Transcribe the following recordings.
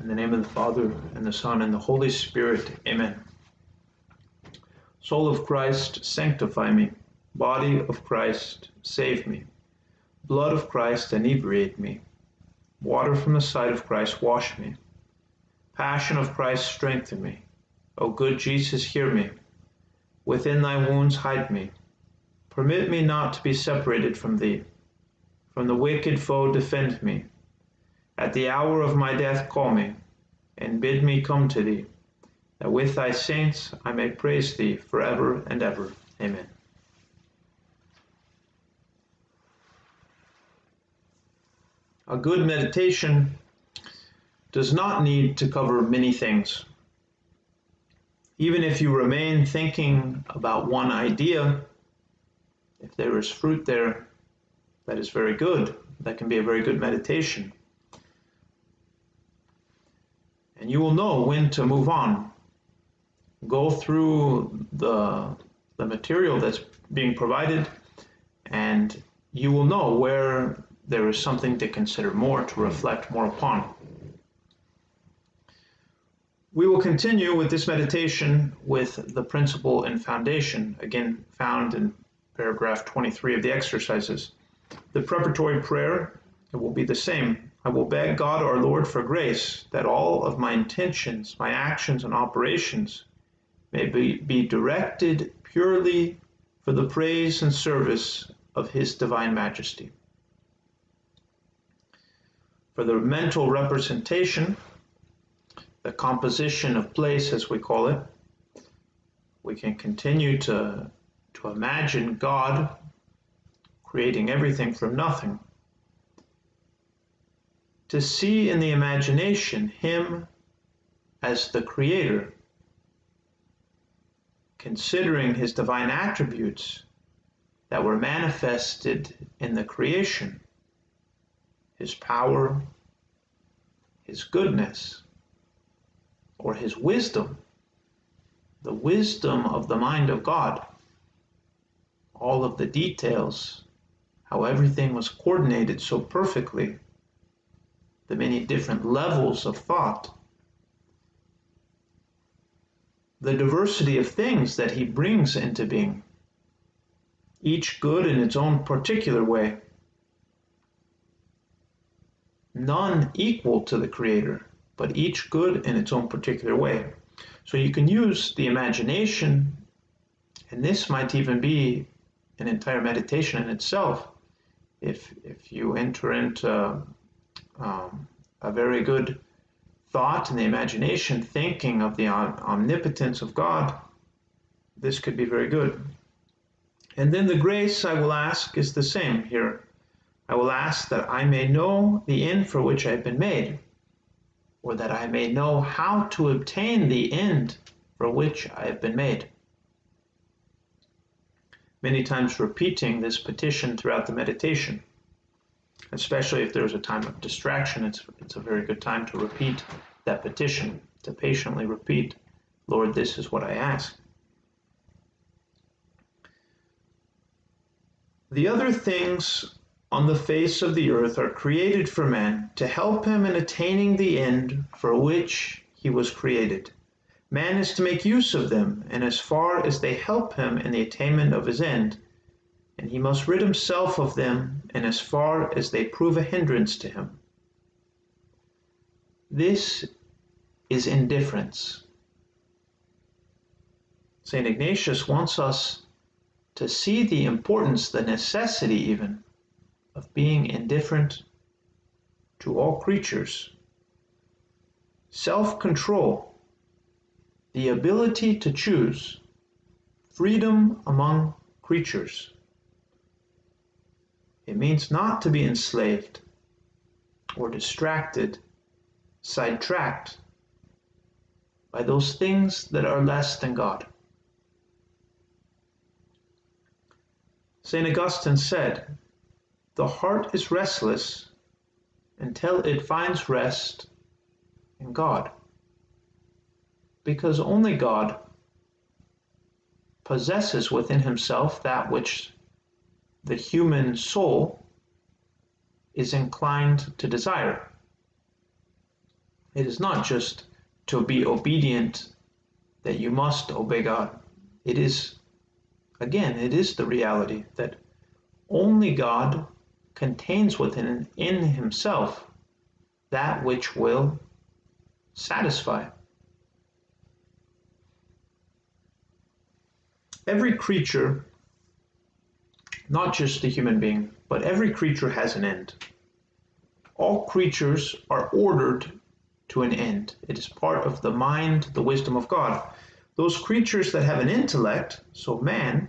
In the name of the Father, and the Son, and the Holy Spirit. Amen. Soul of Christ, sanctify me. Body of Christ, save me. Blood of Christ, inebriate me. Water from the side of Christ, wash me. Passion of Christ, strengthen me. O good Jesus, hear me. Within thy wounds hide me. Permit me not to be separated from thee. From the wicked foe defend me. At the hour of my death call me, and bid me come to thee, that with thy saints I may praise thee for ever and ever. Amen. A good meditation does not need to cover many things. Even if you remain thinking about one idea, if there is fruit there, that is very good. That can be a very good meditation. And you will know when to move on. Go through the, the material that's being provided, and you will know where there is something to consider more, to reflect more upon. We will continue with this meditation with the principle and foundation, again found in paragraph 23 of the exercises. The preparatory prayer it will be the same. I will beg God our Lord for grace that all of my intentions, my actions, and operations may be, be directed purely for the praise and service of His Divine Majesty for the mental representation, the composition of place, as we call it, we can continue to, to imagine God creating everything from nothing. To see in the imagination Him as the Creator, considering His divine attributes that were manifested in the creation his power, his goodness, or his wisdom, the wisdom of the mind of God, all of the details, how everything was coordinated so perfectly, the many different levels of thought, the diversity of things that he brings into being, each good in its own particular way none equal to the Creator, but each good in its own particular way. So you can use the imagination, and this might even be an entire meditation in itself. If, if you enter into um, a very good thought in the imagination, thinking of the omnipotence of God, this could be very good. And then the grace I will ask is the same here. I will ask that I may know the end for which I have been made, or that I may know how to obtain the end for which I have been made. Many times repeating this petition throughout the meditation, especially if there's a time of distraction, it's, it's a very good time to repeat that petition, to patiently repeat, Lord, this is what I ask. The other things on the face of the earth are created for man to help him in attaining the end for which he was created. Man is to make use of them, and as far as they help him in the attainment of his end, and he must rid himself of them in as far as they prove a hindrance to him. This is indifference. St. Ignatius wants us to see the importance, the necessity even, of being indifferent to all creatures. Self control, the ability to choose, freedom among creatures. It means not to be enslaved or distracted, sidetracked by those things that are less than God. St. Augustine said, the heart is restless until it finds rest in God. Because only God possesses within himself that which the human soul is inclined to desire. It is not just to be obedient that you must obey God. It is, again, it is the reality that only God contains within in himself that which will satisfy. Every creature, not just the human being, but every creature has an end. All creatures are ordered to an end. It is part of the mind, the wisdom of God. Those creatures that have an intellect, so man,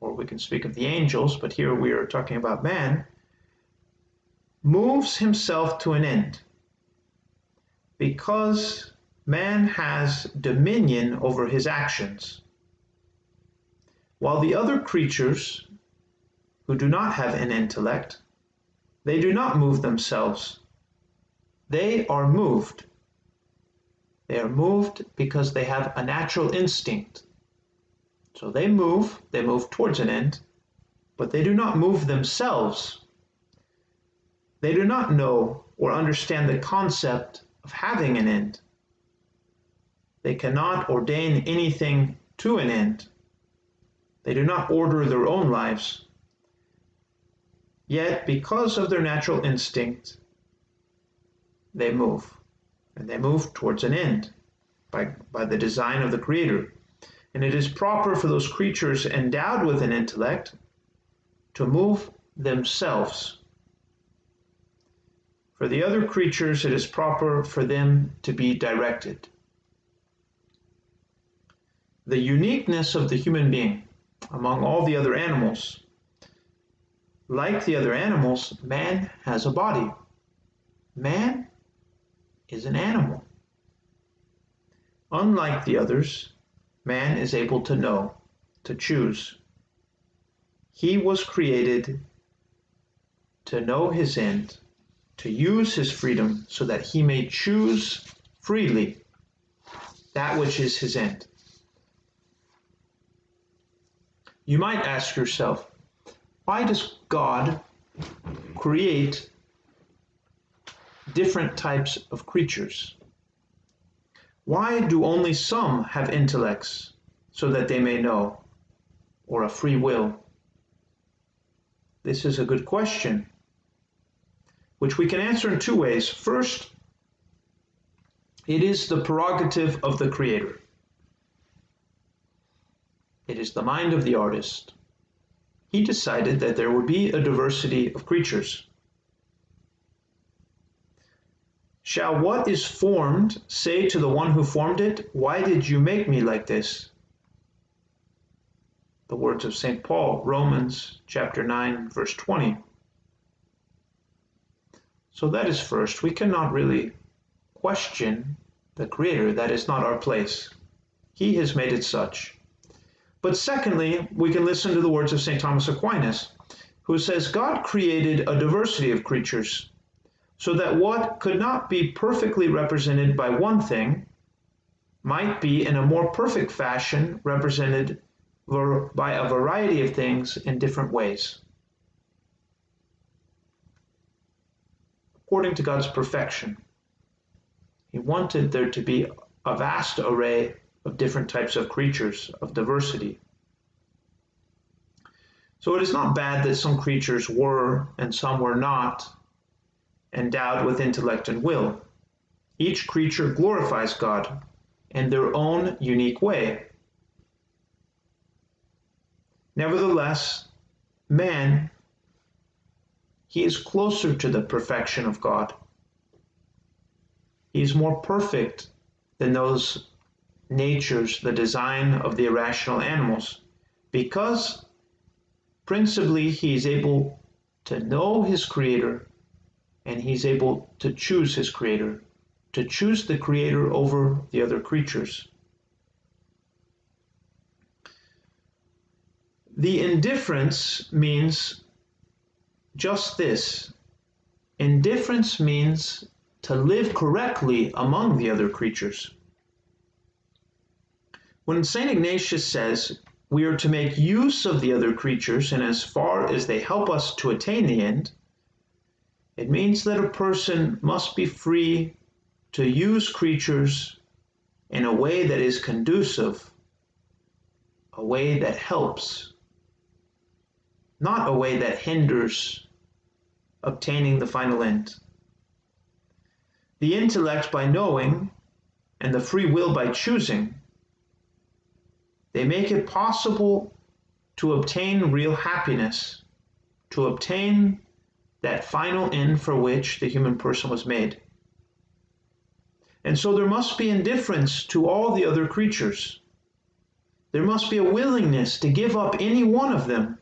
or we can speak of the angels, but here we are talking about man, moves himself to an end because man has dominion over his actions. While the other creatures who do not have an intellect, they do not move themselves. They are moved. They are moved because they have a natural instinct. So they move, they move towards an end, but they do not move themselves. They do not know or understand the concept of having an end. They cannot ordain anything to an end. They do not order their own lives. Yet, because of their natural instinct, they move. And they move towards an end by, by the design of the Creator. And it is proper for those creatures endowed with an intellect to move themselves for the other creatures, it is proper for them to be directed. The uniqueness of the human being among all the other animals, like the other animals, man has a body. Man is an animal. Unlike the others, man is able to know, to choose. He was created to know his end to use his freedom so that he may choose freely that which is his end. You might ask yourself, why does God create different types of creatures? Why do only some have intellects so that they may know, or a free will? This is a good question which we can answer in two ways. First, it is the prerogative of the creator. It is the mind of the artist. He decided that there would be a diversity of creatures. Shall what is formed say to the one who formed it, Why did you make me like this? The words of St. Paul, Romans chapter 9, verse 20. So that is first. We cannot really question the Creator. That is not our place. He has made it such. But secondly, we can listen to the words of St. Thomas Aquinas, who says God created a diversity of creatures so that what could not be perfectly represented by one thing might be in a more perfect fashion represented by a variety of things in different ways. according to God's perfection. He wanted there to be a vast array of different types of creatures, of diversity. So it is not bad that some creatures were and some were not endowed with intellect and will. Each creature glorifies God in their own unique way. Nevertheless, man he is closer to the perfection of God. He is more perfect than those natures, the design of the irrational animals, because principally he is able to know his creator and he's able to choose his creator, to choose the creator over the other creatures. The indifference means just this indifference means to live correctly among the other creatures. When St. Ignatius says we are to make use of the other creatures and as far as they help us to attain the end, it means that a person must be free to use creatures in a way that is conducive, a way that helps, not a way that hinders obtaining the final end. The intellect by knowing and the free will by choosing, they make it possible to obtain real happiness, to obtain that final end for which the human person was made. And so there must be indifference to all the other creatures. There must be a willingness to give up any one of them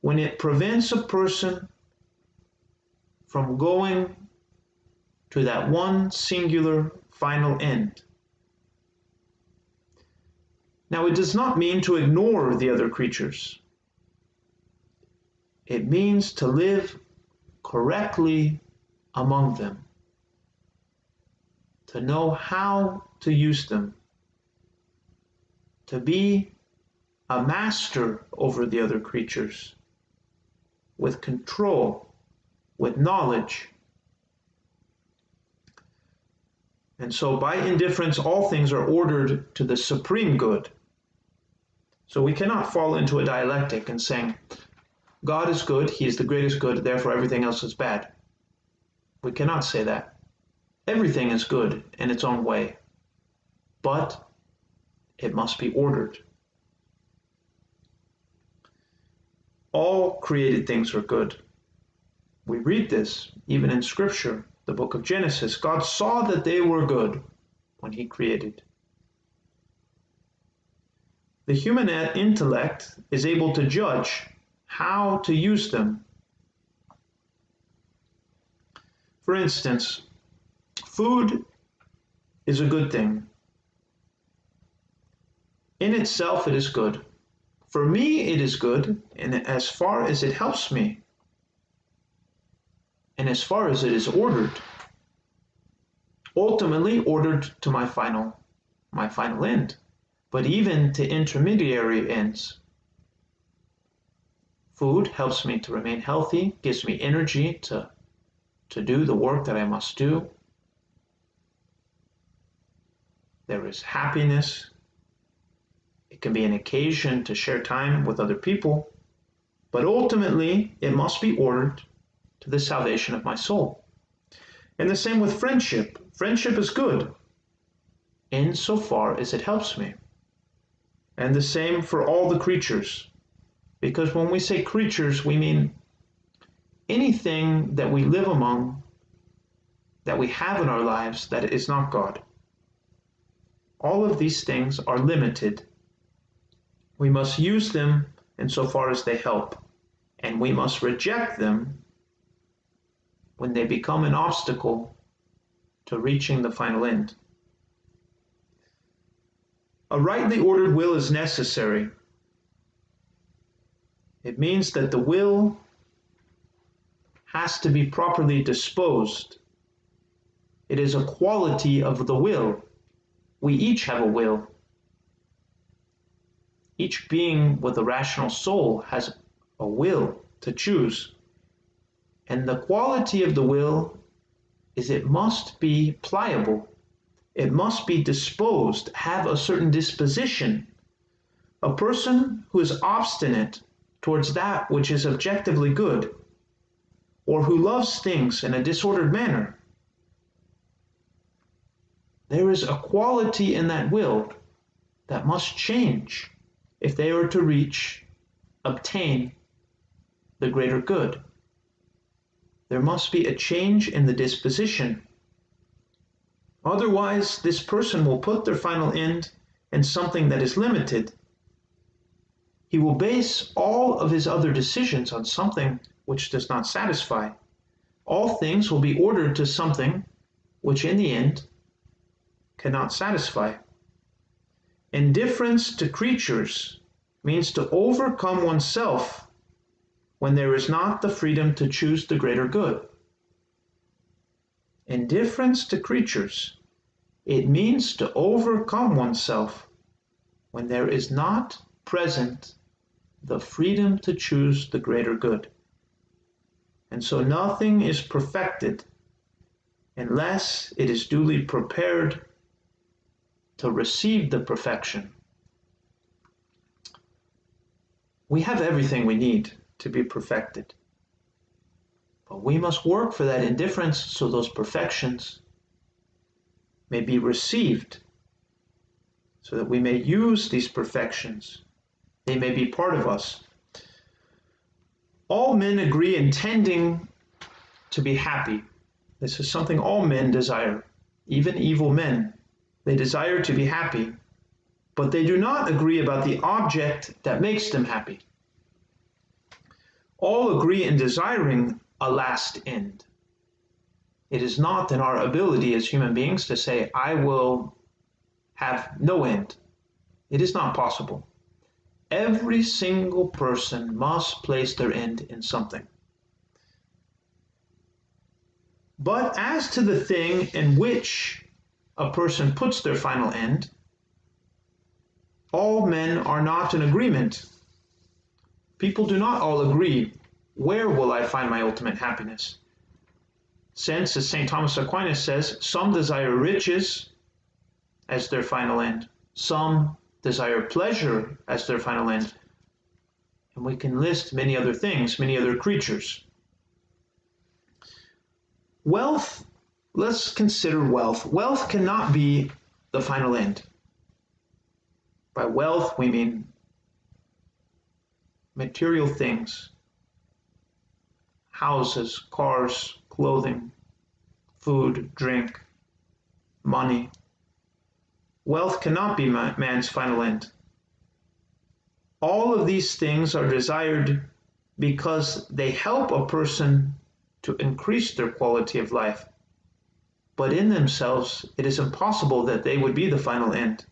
when it prevents a person from going to that one singular final end. Now, it does not mean to ignore the other creatures. It means to live correctly among them, to know how to use them, to be a master over the other creatures with control, with knowledge. And so, by indifference, all things are ordered to the supreme good. So, we cannot fall into a dialectic and saying, God is good, He is the greatest good, therefore everything else is bad. We cannot say that. Everything is good in its own way, but it must be ordered. All created things are good. We read this even in Scripture, the book of Genesis. God saw that they were good when He created. The human intellect is able to judge how to use them. For instance, food is a good thing. In itself, it is good. For me, it is good, and as far as it helps me, and as far as it is ordered, ultimately ordered to my final, my final end, but even to intermediary ends. Food helps me to remain healthy, gives me energy to, to do the work that I must do. There is happiness. It can be an occasion to share time with other people, but ultimately it must be ordered to the salvation of my soul. And the same with friendship. Friendship is good insofar as it helps me. And the same for all the creatures. Because when we say creatures, we mean anything that we live among, that we have in our lives that is not God. All of these things are limited. We must use them insofar as they help, and we must reject them when they become an obstacle to reaching the final end. A rightly ordered will is necessary it means that the will has to be properly disposed. It is a quality of the will. We each have a will. Each being with a rational soul has a will to choose. And the quality of the will is it must be pliable. It must be disposed, have a certain disposition. A person who is obstinate towards that which is objectively good, or who loves things in a disordered manner. There is a quality in that will that must change if they are to reach, obtain the greater good. There must be a change in the disposition. Otherwise, this person will put their final end in something that is limited he will base all of his other decisions on something which does not satisfy. All things will be ordered to something which in the end cannot satisfy. Indifference to creatures means to overcome oneself when there is not the freedom to choose the greater good. Indifference to creatures, it means to overcome oneself when there is not present the freedom to choose the greater good. And so nothing is perfected unless it is duly prepared to receive the perfection. We have everything we need to be perfected. But we must work for that indifference so those perfections may be received, so that we may use these perfections. They may be part of us. All men agree in tending to be happy. This is something all men desire, even evil men. They desire to be happy, but they do not agree about the object that makes them happy. All agree in desiring a last end. It is not in our ability as human beings to say, I will have no end. It is not possible. Every single person must place their end in something. But as to the thing in which a person puts their final end, all men are not in agreement. People do not all agree where will I find my ultimate happiness? Since, as St. Thomas Aquinas says, some desire riches as their final end, some desire pleasure as their final end, and we can list many other things, many other creatures. Wealth, let's consider wealth. Wealth cannot be the final end. By wealth, we mean material things houses, cars, clothing, food, drink, money. Wealth cannot be man's final end. All of these things are desired because they help a person to increase their quality of life. But in themselves, it is impossible that they would be the final end.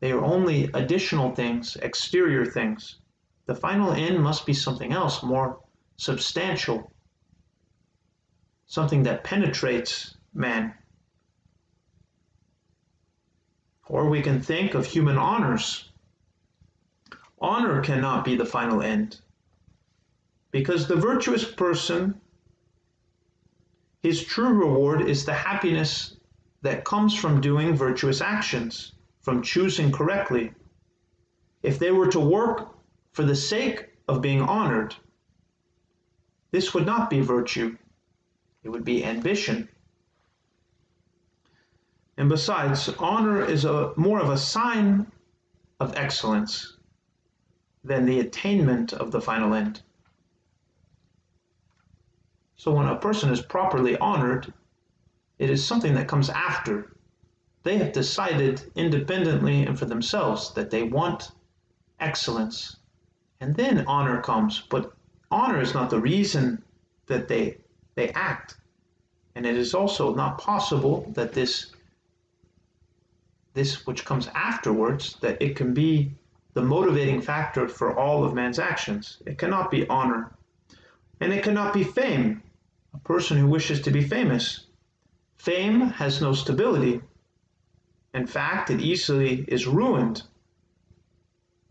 They are only additional things, exterior things. The final end must be something else, more substantial, something that penetrates man. Or we can think of human honors. Honor cannot be the final end because the virtuous person, his true reward is the happiness that comes from doing virtuous actions, from choosing correctly. If they were to work for the sake of being honored, this would not be virtue, it would be ambition. And besides, honor is a more of a sign of excellence than the attainment of the final end. So when a person is properly honored, it is something that comes after. They have decided independently and for themselves that they want excellence. And then honor comes, but honor is not the reason that they they act. And it is also not possible that this this which comes afterwards that it can be the motivating factor for all of man's actions. It cannot be honor. And it cannot be fame. A person who wishes to be famous. Fame has no stability. In fact it easily is ruined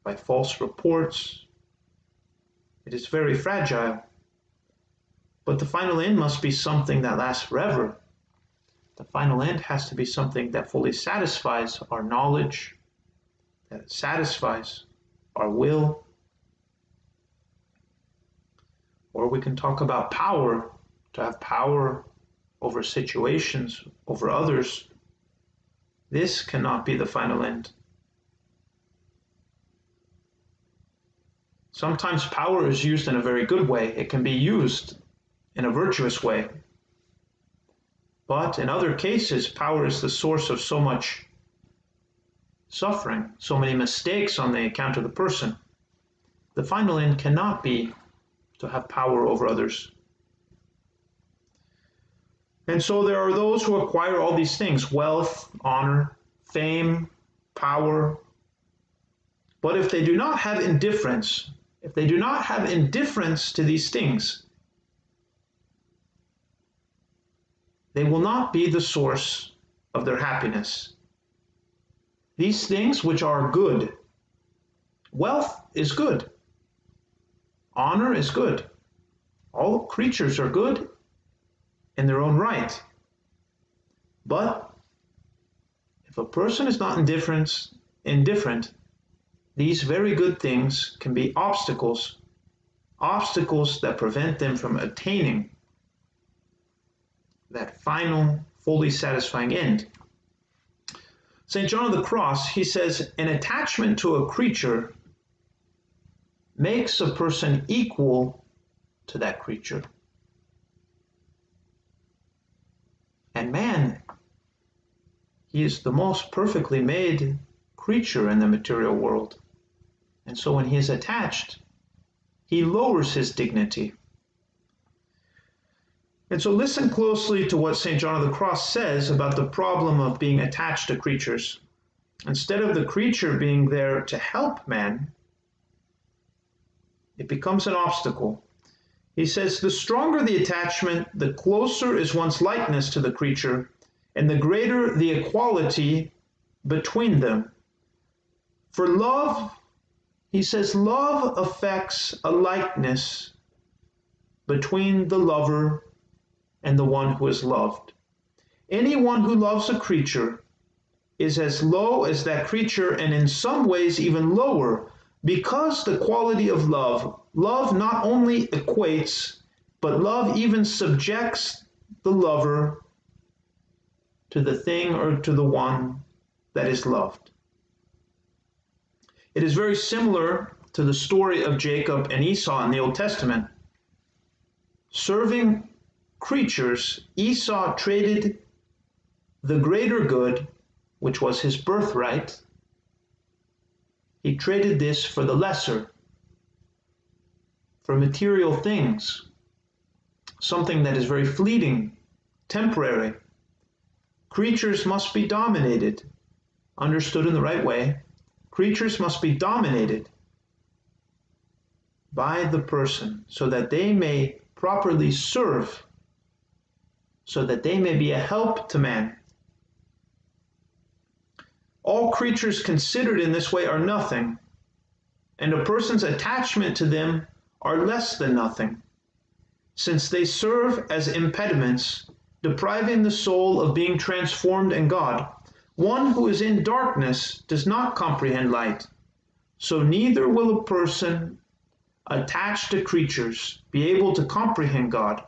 by false reports it is very fragile. But the final end must be something that lasts forever. The final end has to be something that fully satisfies our knowledge, that satisfies our will. Or we can talk about power, to have power over situations, over others. This cannot be the final end. Sometimes power is used in a very good way. It can be used in a virtuous way. But in other cases, power is the source of so much suffering, so many mistakes on the account of the person. The final end cannot be to have power over others. And so there are those who acquire all these things wealth, honor, fame, power. But if they do not have indifference if they do not have indifference to these things, they will not be the source of their happiness. These things which are good, wealth is good, honor is good, all creatures are good in their own right. But if a person is not indifferent, indifferent, these very good things can be obstacles, obstacles that prevent them from attaining that final, fully satisfying end. St. John of the Cross, he says, an attachment to a creature makes a person equal to that creature. And man, he is the most perfectly made creature in the material world. And so when he is attached, he lowers his dignity. And so listen closely to what St. John of the Cross says about the problem of being attached to creatures. Instead of the creature being there to help man, it becomes an obstacle. He says, the stronger the attachment, the closer is one's likeness to the creature, and the greater the equality between them. For love, he says, love affects a likeness between the lover and the one who is loved. Anyone who loves a creature is as low as that creature and in some ways even lower because the quality of love, love not only equates, but love even subjects the lover to the thing or to the one that is loved. It is very similar to the story of Jacob and Esau in the Old Testament. Serving creatures, Esau traded the greater good, which was his birthright, he traded this for the lesser, for material things, something that is very fleeting, temporary. Creatures must be dominated, understood in the right way. Creatures must be dominated by the person so that they may properly serve so that they may be a help to man. All creatures considered in this way are nothing, and a person's attachment to them are less than nothing, since they serve as impediments, depriving the soul of being transformed in God. One who is in darkness does not comprehend light, so neither will a person attached to creatures be able to comprehend God.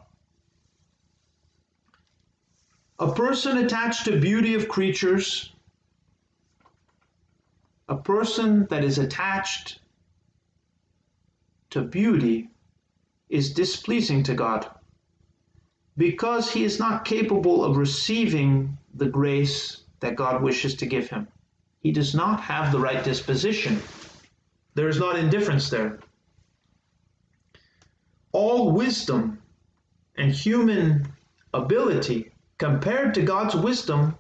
A person attached to beauty of creatures, a person that is attached to beauty is displeasing to God because he is not capable of receiving the grace that God wishes to give him. He does not have the right disposition. There is not indifference there. All wisdom and human ability compared to God's wisdom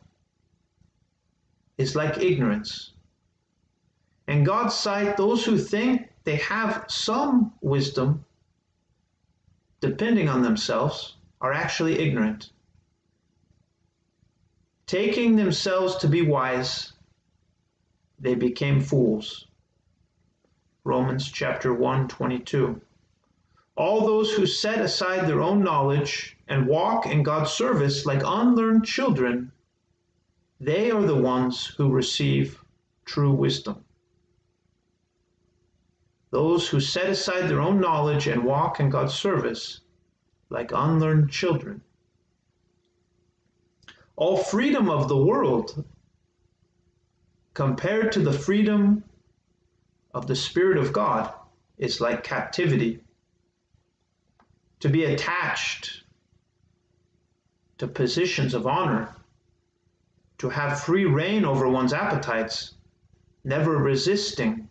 is like ignorance. In God's sight, those who think they have some wisdom, depending on themselves, are actually ignorant. Taking themselves to be wise, they became fools. Romans chapter 1 22. All those who set aside their own knowledge and walk in God's service like unlearned children, they are the ones who receive true wisdom. Those who set aside their own knowledge and walk in God's service like unlearned children. All freedom of the world compared to the freedom of the Spirit of God is like captivity. To be attached to positions of honor, to have free rein over one's appetites, never resisting,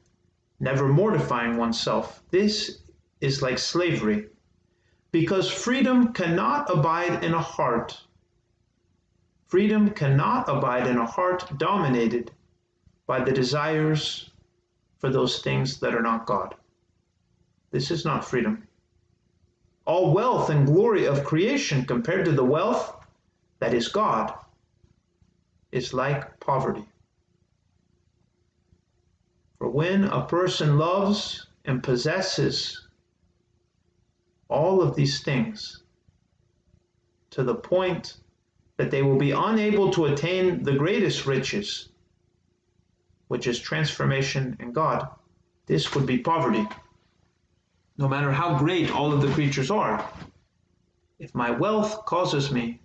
never mortifying oneself. This is like slavery, because freedom cannot abide in a heart. Freedom cannot abide in a heart dominated by the desires for those things that are not God. This is not freedom. All wealth and glory of creation compared to the wealth that is God, is like poverty. For when a person loves and possesses all of these things, to the point that they will be unable to attain the greatest riches, which is transformation in God. This would be poverty. No matter how great all of the creatures are, if my wealth causes me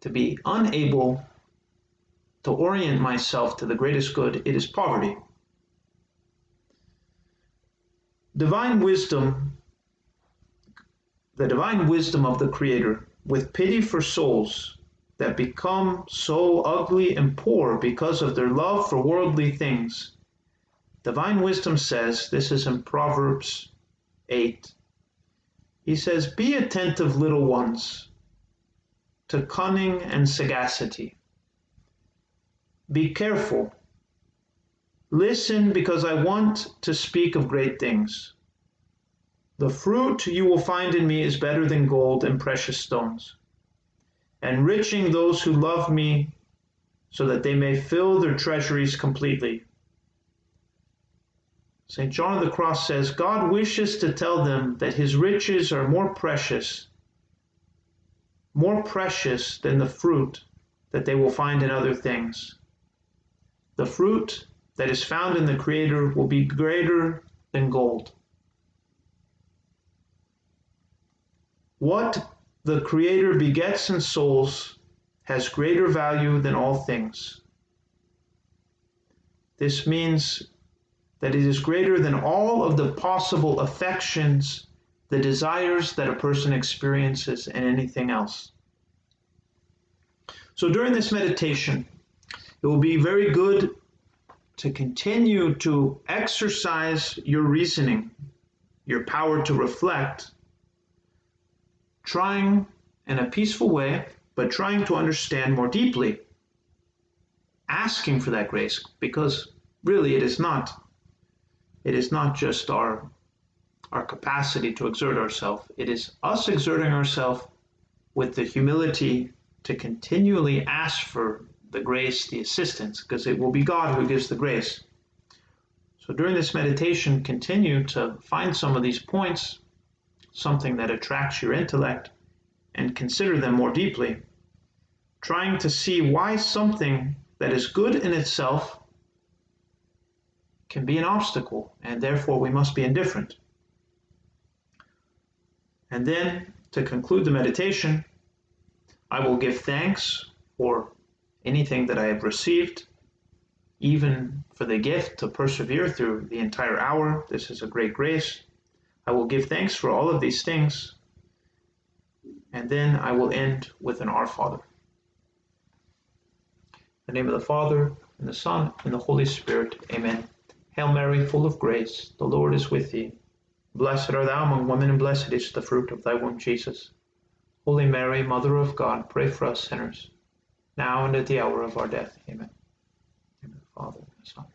to be unable to orient myself to the greatest good, it is poverty. Divine wisdom, the divine wisdom of the Creator, with pity for souls that become so ugly and poor because of their love for worldly things. Divine wisdom says, this is in Proverbs 8. He says, Be attentive, little ones, to cunning and sagacity. Be careful. Listen because I want to speak of great things. The fruit you will find in me is better than gold and precious stones enriching those who love me so that they may fill their treasuries completely. St. John of the Cross says, God wishes to tell them that his riches are more precious, more precious than the fruit that they will find in other things. The fruit that is found in the Creator will be greater than gold. What the Creator begets in souls has greater value than all things. This means that it is greater than all of the possible affections, the desires that a person experiences, and anything else. So during this meditation, it will be very good to continue to exercise your reasoning, your power to reflect, trying in a peaceful way, but trying to understand more deeply, asking for that grace, because really it is not. It is not just our our capacity to exert ourselves. It is us exerting ourselves with the humility to continually ask for the grace, the assistance, because it will be God who gives the grace. So during this meditation, continue to find some of these points something that attracts your intellect and consider them more deeply, trying to see why something that is good in itself can be an obstacle, and therefore we must be indifferent. And then, to conclude the meditation, I will give thanks for anything that I have received, even for the gift to persevere through the entire hour. This is a great grace. I will give thanks for all of these things, and then I will end with an Our Father. In the name of the Father, and the Son, and the Holy Spirit. Amen. Hail Mary, full of grace, the Lord is with thee. Blessed art thou among women, and blessed is the fruit of thy womb, Jesus. Holy Mary, Mother of God, pray for us sinners, now and at the hour of our death. Amen. In the Father, and the Son,